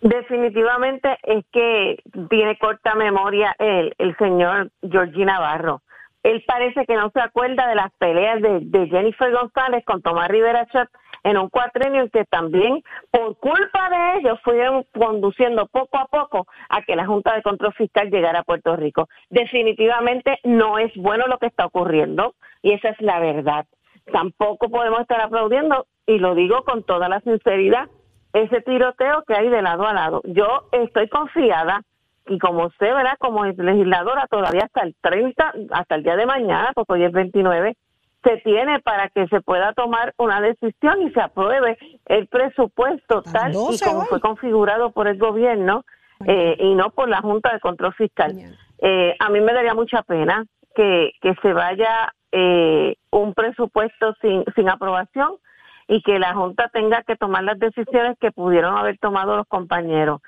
Definitivamente es que tiene corta memoria el, señor Georgie Navarro. Él parece que no se acuerda de las peleas de, de Jennifer González con Tomás Rivera Chat en un cuatrenio en que también por culpa de ellos fueron conduciendo poco a poco a que la Junta de Control Fiscal llegara a Puerto Rico. Definitivamente no es bueno lo que está ocurriendo y esa es la verdad. Tampoco podemos estar aplaudiendo, y lo digo con toda la sinceridad, ese tiroteo que hay de lado a lado. Yo estoy confiada y como usted, ¿verdad? Como legisladora todavía hasta el 30, hasta el día de mañana, porque hoy es 29, se tiene para que se pueda tomar una decisión y se apruebe el presupuesto tal y 12 como hoy. fue configurado por el gobierno eh, y no por la Junta de Control Fiscal. Eh, a mí me daría mucha pena que, que se vaya eh, un presupuesto sin, sin aprobación y que la Junta tenga que tomar las decisiones que pudieron haber tomado los compañeros.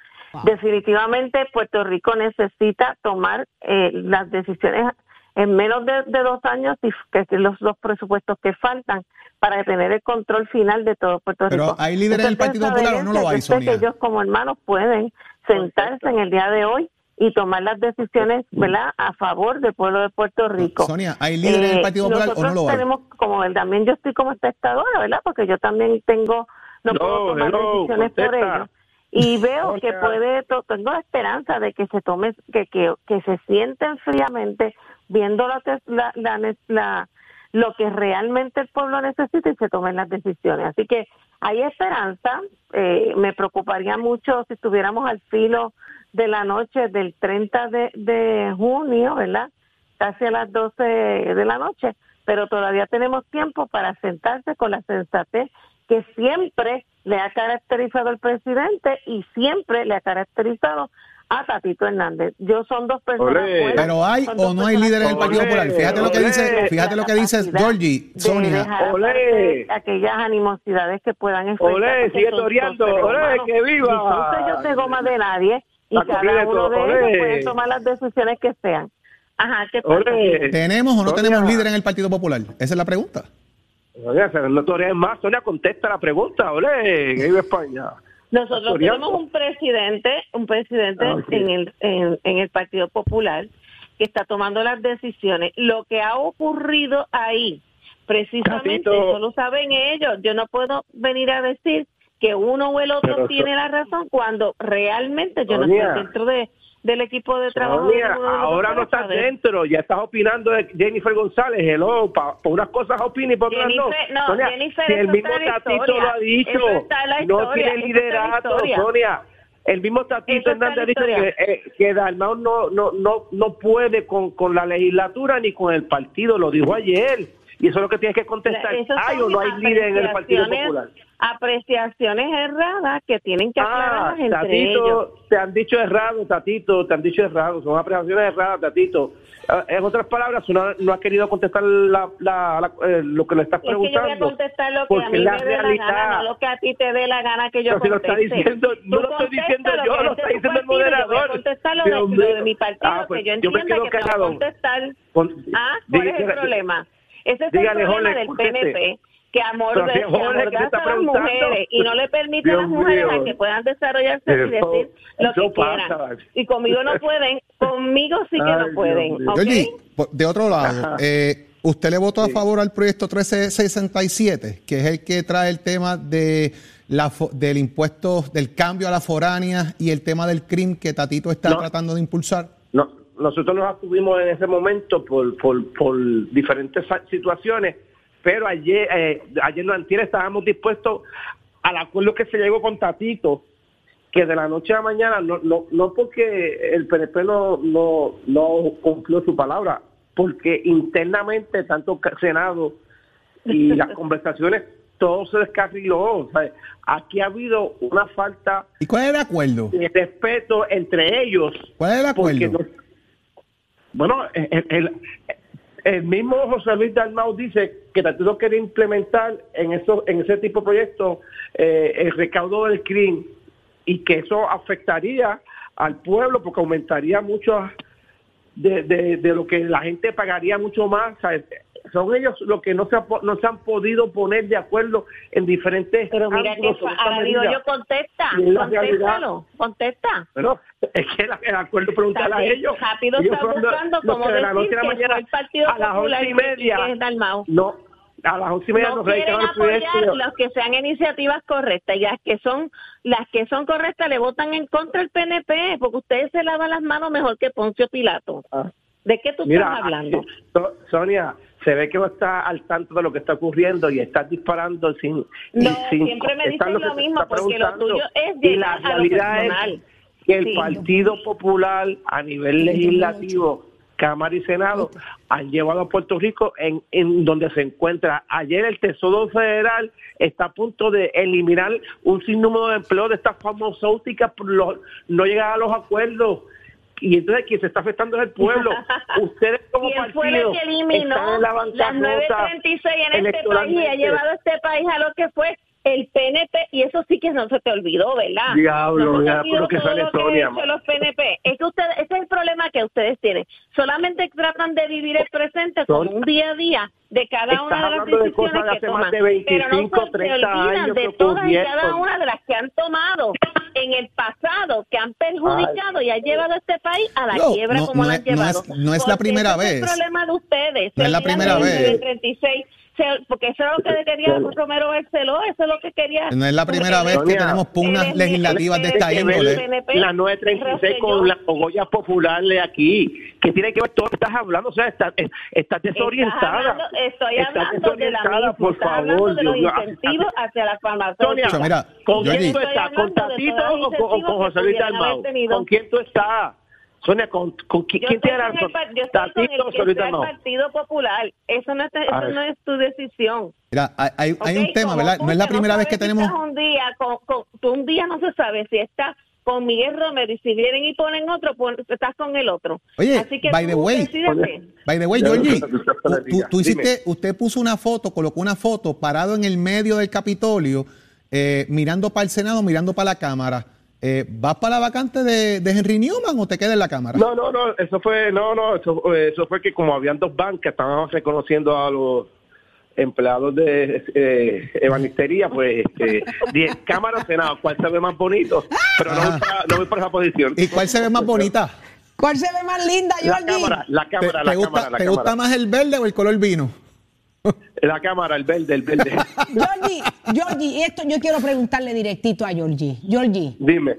Definitivamente Puerto Rico necesita tomar eh, las decisiones en menos de, de dos años y que que los dos presupuestos que faltan para tener el control final de todo Puerto Pero, Rico. ¿hay líderes del Partido Popular o no lo hay, Sonia? que ellos como hermanos pueden sentarse en el día de hoy y tomar las decisiones, ¿verdad?, a favor del pueblo de Puerto Rico. Sonia, ¿hay líderes del Eh, Partido Popular o nosotros no lo hay? tenemos, como también yo estoy como espectadora, ¿verdad? Porque yo también tengo, no No, puedo tomar hello, decisiones por ellos. Y veo que puede, to- tengo la esperanza de que se tome, que, que, que se sienten fríamente viendo la, la, la- lo que realmente el pueblo necesita y se tomen las decisiones. Así que hay esperanza. Eh, me preocuparía mucho si estuviéramos al filo de la noche del 30 de, de junio, ¿verdad? Casi a las 12 de la noche, pero todavía tenemos tiempo para sentarse con la sensatez que siempre le ha caracterizado al presidente y siempre le ha caracterizado a Tatito Hernández. Yo son dos personas Olé. Pero hay o no hay líderes del Partido Popular. Fíjate lo que dice, fíjate lo que dice Georgie, de Sonia. Olé. aquellas animosidades que puedan enfrentar. Olé, sigue toreando. Olé, que viva. Y son sellos de goma de nadie y La cada uno de olé. ellos puede tomar las decisiones que sean. Ajá, ¿qué pasa? ¿Tenemos o no Sonia. tenemos líder en el Partido Popular? Esa es la pregunta. Sonia, no torees más. Sonia, contesta la pregunta. Olé, que vive España. Nosotros tenemos un presidente, un presidente Ah, en el en, en el Partido Popular que está tomando las decisiones. Lo que ha ocurrido ahí, precisamente, eso lo saben ellos. Yo no puedo venir a decir que uno o el otro Pero tiene so- la razón cuando realmente yo no estoy dentro de, del equipo de trabajo. Sonia, de ahora no estás dentro, ya estás opinando de Jennifer González, hello, para unas cosas opina y por otras no. No, Sonia, Jennifer, si el mismo Tatito historia. lo ha dicho, la no historia, tiene liderato, historia. Sonia. El mismo Tatito Hernández dice historia. que, eh, que Dalmau no, no, no, no puede con, con la legislatura ni con el partido, lo dijo ayer. Y eso es lo que tienes que contestar. ¿Hay o no hay líder en el Partido Popular? Apreciaciones erradas que tienen que Ah, aclararlas entre ellos. Tatito, te han dicho errado, Tatito, te han dicho errado, son apreciaciones erradas, Tatito. Ah, En otras palabras, no, no ha querido contestar la, la- la- eh, lo que le estás Es que yo voy a preguntando. contestar lo que a mí me dé la gana, no lo que a ti te dé la gana que yo Pero si lo está conteste. diciendo- no lo estoy diciendo lo yo, que lo está diciendo el partido, yo voy a moderador. contestar lo Dios de, mío. de mi partido, Ah, pues, que yo yo me entienda que te va a callado. contestar. Con- Ah, ¿cuál es el dígale- problema? Ese es dígale, el problema Jorge, del conteste. PNP, que Que amordaza está a las mujeres y no le permite a las mujeres mío. a que puedan desarrollarse y Eso- decir lo que quieran. pasa. Y conmigo no pueden, conmigo sí que Ay, no pueden. mío. ¿ok? Georgie, por- de otro lado, eh, ¿usted le votó a favor al proyecto 1367, que es el que trae el tema de la, fo- del impuesto, del cambio a la foránea y el tema del crimen que Tatito está No. tratando de impulsar? No, nosotros nos abstuvimos en ese momento por, por, por diferentes situaciones, pero ayer, eh, ayer no antier estábamos dispuestos al acuerdo que se llegó con Tatito, que de la noche a la mañana, no, no, no porque el PNP no, no, no cumplió su palabra, porque internamente tanto el Senado y las conversaciones, todo se descarriló. O sea, aquí ha habido una falta ¿Y cuál es el acuerdo? de respeto entre ellos. ¿Cuál es el acuerdo? no- bueno, el, el- el mismo José Luis Dalmau dice que Tatito quiere implementar en eso, en ese tipo de proyectos eh, el recaudo del crimen y que eso afectaría al pueblo porque aumentaría mucho de, de, lo que la gente pagaría mucho más. Son ellos los que no se, ha no se han podido poner de acuerdo en diferentes Pero mira que ahora digo yo, contesta, contéstalo, contesta. Bueno, es que la- el acuerdo preguntar a ellos. rápido Ellos los- buscando los cómo que de la decir noche a la que mañana, el Partido a las once y que- media. que es Dalmau. No, a las once y media no nos quieren el apoyar las que sean iniciativas correctas y las que son las que son correctas le votan en contra el PNP porque ustedes se lavan las manos mejor que Poncio Pilato. Ah. ¿De qué tú Mira, estás hablando? So- Sonia, se ve que no está al tanto de lo que está ocurriendo y está disparando sin. y No, sin siempre me dicen lo mismo, porque lo tuyo es Y la realidad es que el Sí. Partido Popular a nivel legislativo, Cámara y Senado, han llevado a Puerto Rico en, en donde se encuentra. Ayer el Tesoro Federal está a punto de eliminar un sinnúmero de empleos de estas farmacéuticas por lo- no llegar a los acuerdos. Y entonces quien se está afectando es el pueblo. Ustedes como ¿Quién fue el partido que eliminó están en la las bancarrota 936 en este país y ha llevado a este país a lo que fue el PNP? Y eso sí que no se te olvidó, ¿verdad? Diablo, no pero que todo sale lo que Sonia, los PNP. Es que ustedes, ese es el problema que ustedes tienen. Solamente tratan de vivir el presente Sonia, un día a día de cada una de las hablando de decisiones cosas de que hace toman. más de pero 25, no se, se 30 olvidan años de que todas y cada una de las que han tomado en el pasado, que han perjudicado y han llevado a este país a la No, quiebra no, como no lo es- han no llevado. es- no es la primera ese es vez. el problema de ustedes. No es la primera vez. 36, se- porque eso es lo que quería Romero Barceló, eso es lo que quería. No es la primera vez que Sonia, tenemos pugnas el- legislativas de el- esta índole. la 936 con las cogollas populares aquí. que tiene que ver todo lo que estás hablando? O sea, estás, estás desorientada. Estoy hablando de la por favor. de los incentivos hacia la Sonia, farmacéutica. mira, ¿con quién tú estás? ¿Con Tatito o con, José Luis Dalmau? ¿Con quién tú estás? Sonia, ¿con, con quién razón? el, par- yo estoy con el ¿Tatito o que Dalmau? Partido Popular. Eso no, está, eso no es tu decisión. Mira, hay, un tema, ¿verdad? No es la primera vez que tenemos... un día, con, con- tú un día no se sabe si estás con Miguel Romero y si vienen y ponen otro, pues estás con el otro. Oye, Así que by tú the way. By the way, Georgie, no tú- tú- hiciste, usted puso una foto, colocó una foto parado en el medio del Capitolio, eh, mirando para el Senado, mirando para la Cámara. Eh, ¿Vas para la vacante de, de Henry Newman o te quedas en la Cámara? No, no, no, eso fue, no, no, eso, eh, eso fue que como habían dos bancas, estaban reconociendo a los empleados de eh, ebanistería, pues, eh, die- Cámara o Senado, ¿cuál se ve más bonito? Pero no voy, Ajá. para, no voy por esa posición. ¿Y cuál se ve más bonita? ¿Cuál se ve más linda, La Georgie? cámara, la ¿Te, cámara, te la cámara, la te cámara. gusta más el verde o el color vino? La cámara, el verde, el verde. Georgie, Georgie, esto yo quiero preguntarle directito a Georgie. Georgie, Dime.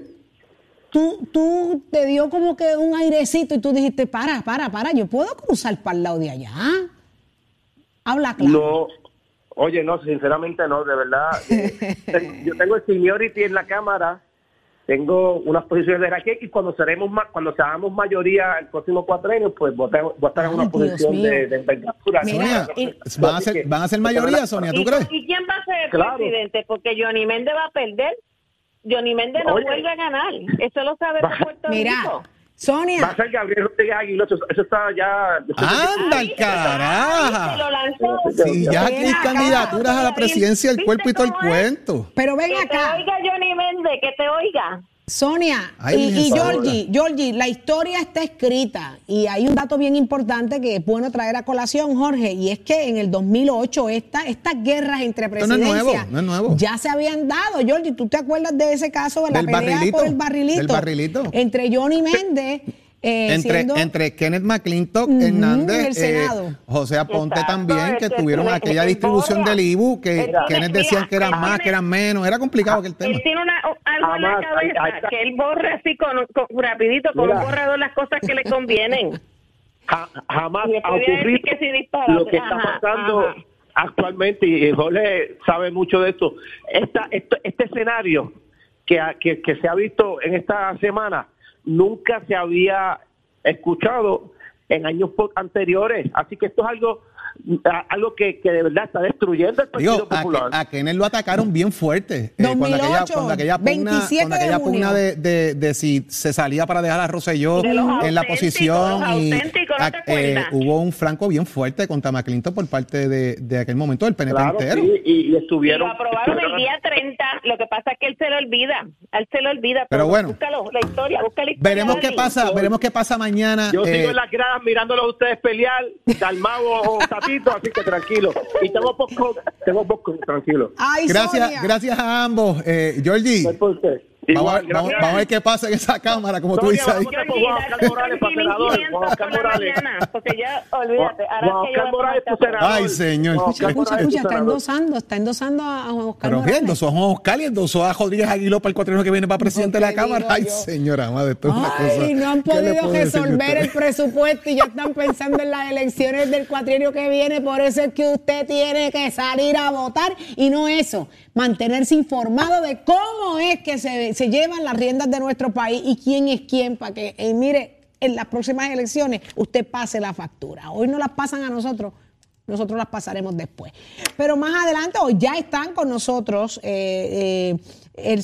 tú, tú te dio como que un airecito y tú dijiste, para, para, para, yo puedo cruzar para el lado de allá. Habla claro. No, oye, no, sinceramente no, de verdad. eh, yo tengo el seniority en la cámara, tengo unas posiciones de raquet y cuando seremos ma- cuando seamos mayoría el próximo cuatrenio, pues voy a, voy a estar en una posición de, de envergadura. Mira, ¿no? y- ¿Van a ser, van a ser mayoría, Sonia, tú ¿Y, crees? y quién va a ser el Claro. presidente? Porque Johnny Méndez va a perder. Johnny Méndez no Oye. vuelve a ganar. Eso lo sabe Puerto Mira, Rico. Va Sonia, a ser Gabriel Rodríguez Aguiló, eso, eso está ya... ¡Anda, caraja! lanzó. Si ya aquí hay acá. candidaturas a la presidencia del ¿Viste cuerpo y todo el cuento. pero ven Que te acá. oiga Johnny Méndez, que te oiga. Sonia Ay, y, y Georgie, Georgie, la historia está escrita y hay un dato bien importante que es bueno traer a colación, Jorge, y es que en el 2008 esta, estas guerras entre Esto no es presidencias nuevo, no es nuevo. ya se habían dado. Georgie, ¿tú te acuerdas de ese caso de la Del pelea barrilito, por el barrilito? del barrilito. Entre Johnny Méndez eh, Entre, siendo- entre Kenneth McClintock, Hernández, eh, José Aponte Exacto, también, que tuvieron aquella distribución borra. del IBU, que Kenneth decían que eran más, que eran menos. Era complicado que el tema. Él tiene una, algo en la Jamás, cabeza ahí está. que él borre así con, con- rapidito con Mira. un borrador las cosas que le convienen. Ja- jamás ha ocurrido sí lo que está Ajá, pasando ajá. actualmente y Jorge sabe mucho de esto. Esta, esto- este escenario que, ha- que, que se ha visto en esta semana nunca se había escuchado en años anteriores. Así que esto es algo algo que, que de verdad está destruyendo el Partido Digo, a, Popular. que- a Kenneth lo atacaron bien fuerte. eh, cuando aquella, 2008, cuando aquella pugna, 27 cuando de aquella junio. pugna de, de- de si se salía para dejar a Rosselló De en la posición. y auténticos, ¿no a- te eh, hubo un flanco bien fuerte contra McClinton por parte de, de aquel momento del PNP Claro, entero. sí, y, y Y estuvieron. lo aprobaron el día 30. Lo que pasa es que él se lo olvida. A él se lo olvida. Pero bueno. Búscalo, la historia, busca la historia. Veremos qué pasa, veremos qué pasa mañana. Yo eh, sigo en las gradas mirándolos a ustedes pelear, Dalmao así que tranquilo. Y tengo poco, tengo poco, tranquilo. Ay, gracias, Sonia. gracias a ambos. Eh, Georgie, por usted. Vamos, Igual, vamos- gracias. vamos a ver qué pasa en esa cámara, como tú dices ahí. Juan. Juan porque ya, olvídate. Ahora Juan Oscar Morales, tu senador. Ay, señor. Juan Escucha, escucha, escucha, está endosando, está endosando a a Oscar Pero bien, endosó a Juan Oscar y endosó a Rodríguez Aguiló para el cuatrino que viene para presidente de la ¿Qué Cámara. Ay, señora madre, esto es una cosa. Ay, no han ¿Qué le podido resolver el presupuesto y ya están pensando en las elecciones del cuatrienio que viene. Por eso es que usted tiene que salir a votar y no eso, mantenerse informado de cómo es que se, se llevan las riendas de nuestro país y quién es quién para que, eh, mire, en las próximas elecciones usted pase la factura. Hoy no las pasan a nosotros. Nosotros las pasaremos después. Pero más adelante, hoy ya están con nosotros eh, eh,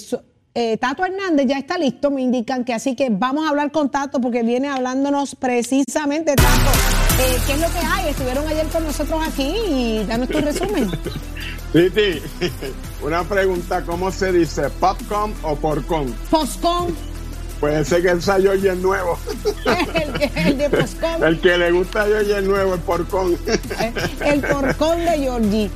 el, Tato Hernández ya está listo, me indican que así que vamos a hablar con Tato porque viene hablándonos precisamente, Tato, ¿qué es lo que hay? Estuvieron ayer con nosotros aquí y danos tu resumen. Titi, una pregunta, ¿cómo se dice? ¿Popcorn o porcón? Poscon, Puede ser que el Georgie es nuevo. el, de Poscon, El que le gusta a es nuevo, el porcón. eh, el porcón de Georgie.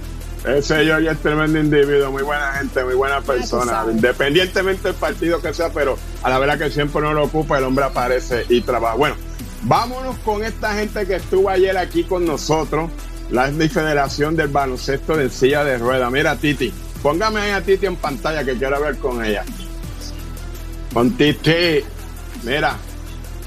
Ese Georgie es tremendo individuo, muy buena gente, muy buena persona, independientemente del partido que sea, pero a la verdad que siempre no lo ocupa, el hombre aparece y trabaja. Bueno, vámonos con esta gente que estuvo ayer aquí con nosotros, la Federación del Baloncesto de Silla de Rueda. Mira, Titi, póngame ahí a Titi en pantalla que quiero ver con ella. Con Titi, mira,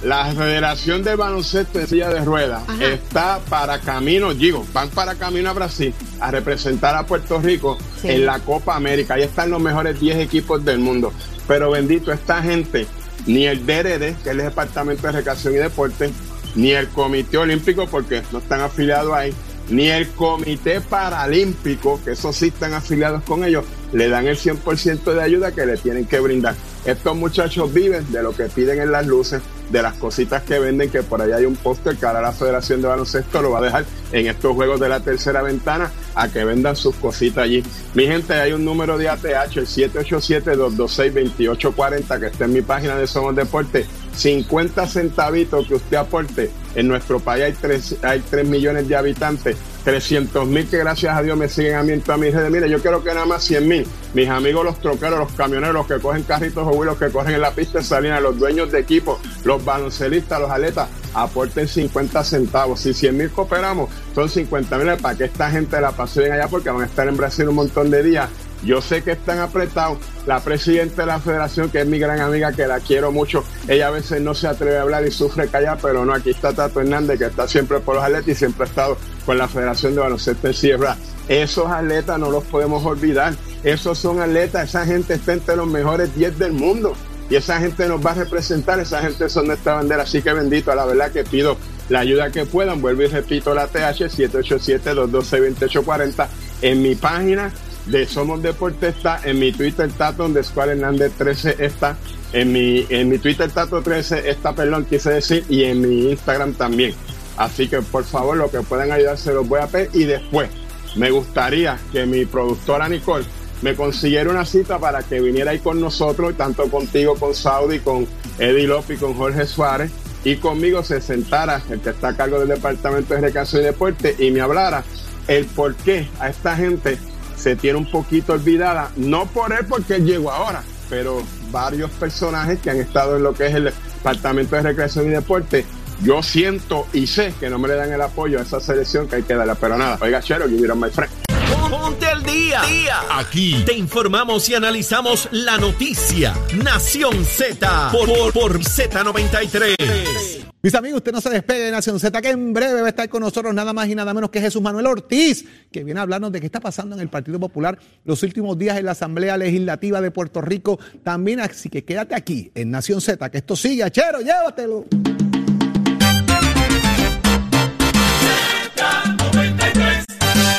la Federación de Baloncesto de Silla de Ruedas Ajá. está para camino, digo, van para camino a Brasil a representar a Puerto Rico Sí. en la Copa América. Ahí están los mejores 10 equipos del mundo. Pero bendito, esta gente, ni el DRD, que es el Departamento de Recreación y Deporte, ni el Comité Olímpico, porque no están afiliados ahí, ni el Comité Paralímpico, que esos sí están afiliados con ellos, le dan el 100% de ayuda que le tienen que brindar. Estos muchachos viven de lo que piden en las luces, de las cositas que venden, que por ahí hay un póster que ahora la Federación de Baloncesto lo va a dejar en estos juegos de la tercera ventana a que vendan sus cositas allí. Mi gente, hay un número de ATH, el 787-226-2840, que está en mi página de Somos Deporte. 50 centavitos que usted aporte. En nuestro país hay 3, hay 3 millones de habitantes. 300 mil que gracias a Dios me siguen a mí en todas mis redes. Mire, yo quiero que nada más 100 mil. Mis amigos los troqueros, los camioneros, los que cogen carritos o los que cogen en la pista de salina, los dueños de equipo, los baloncelistas, los atletas, aporten 50 centavos. Si 100 mil cooperamos, son 50 mil para que esta gente la pase bien allá porque van a estar en Brasil un montón de días yo sé que están apretados. La presidenta de la federación, que es mi gran amiga, que la quiero mucho, ella a veces no se atreve a hablar y sufre callar, pero no, aquí está Tato Hernández, que está siempre por los atletas y siempre ha estado con la Federación de Baloncesto en Sierra. Esos atletas no los podemos olvidar. Esos son atletas, esa gente está entre los mejores 10 del mundo. Y esa gente nos va a representar, esa gente son nuestra bandera. Así que bendito, a la verdad que pido la ayuda que puedan. Vuelvo y repito la TH 787-212-2840 en mi página de Somos Deporte está, en mi Twitter Tato underscore Hernández 13 está, en mi, en mi Twitter Tato 13 está, perdón, quise decir, y en mi Instagram también. Así que por favor, lo que puedan ayudar se los voy a pedir y después me gustaría que mi productora Nicole me consiguiera una cita para que viniera ahí con nosotros, tanto contigo, con Saudi, con Eddie López con Jorge Suárez, y conmigo se sentara el que está a cargo del Departamento de Recreación y Deporte y me hablara el por qué a esta gente se tiene un poquito olvidada, no por él porque él llegó ahora, pero varios personajes que han estado en lo que es el Departamento de Recreación y Deporte, yo siento y sé que no me le dan el apoyo a esa selección que hay que darle, pero nada, oiga, Chero, you my friend. Ponte al día. día. Aquí te informamos y analizamos la noticia. Nación Z por, Z93. Mis amigos, usted no se despegue de Nación Z, que en breve va a estar con nosotros nada más y nada menos que Jesús Manuel Ortiz, que viene a hablarnos de qué está pasando en el Partido Popular los últimos días en la Asamblea Legislativa de Puerto Rico. También, así que quédate aquí en Nación Z, que esto sigue, achero, llévatelo.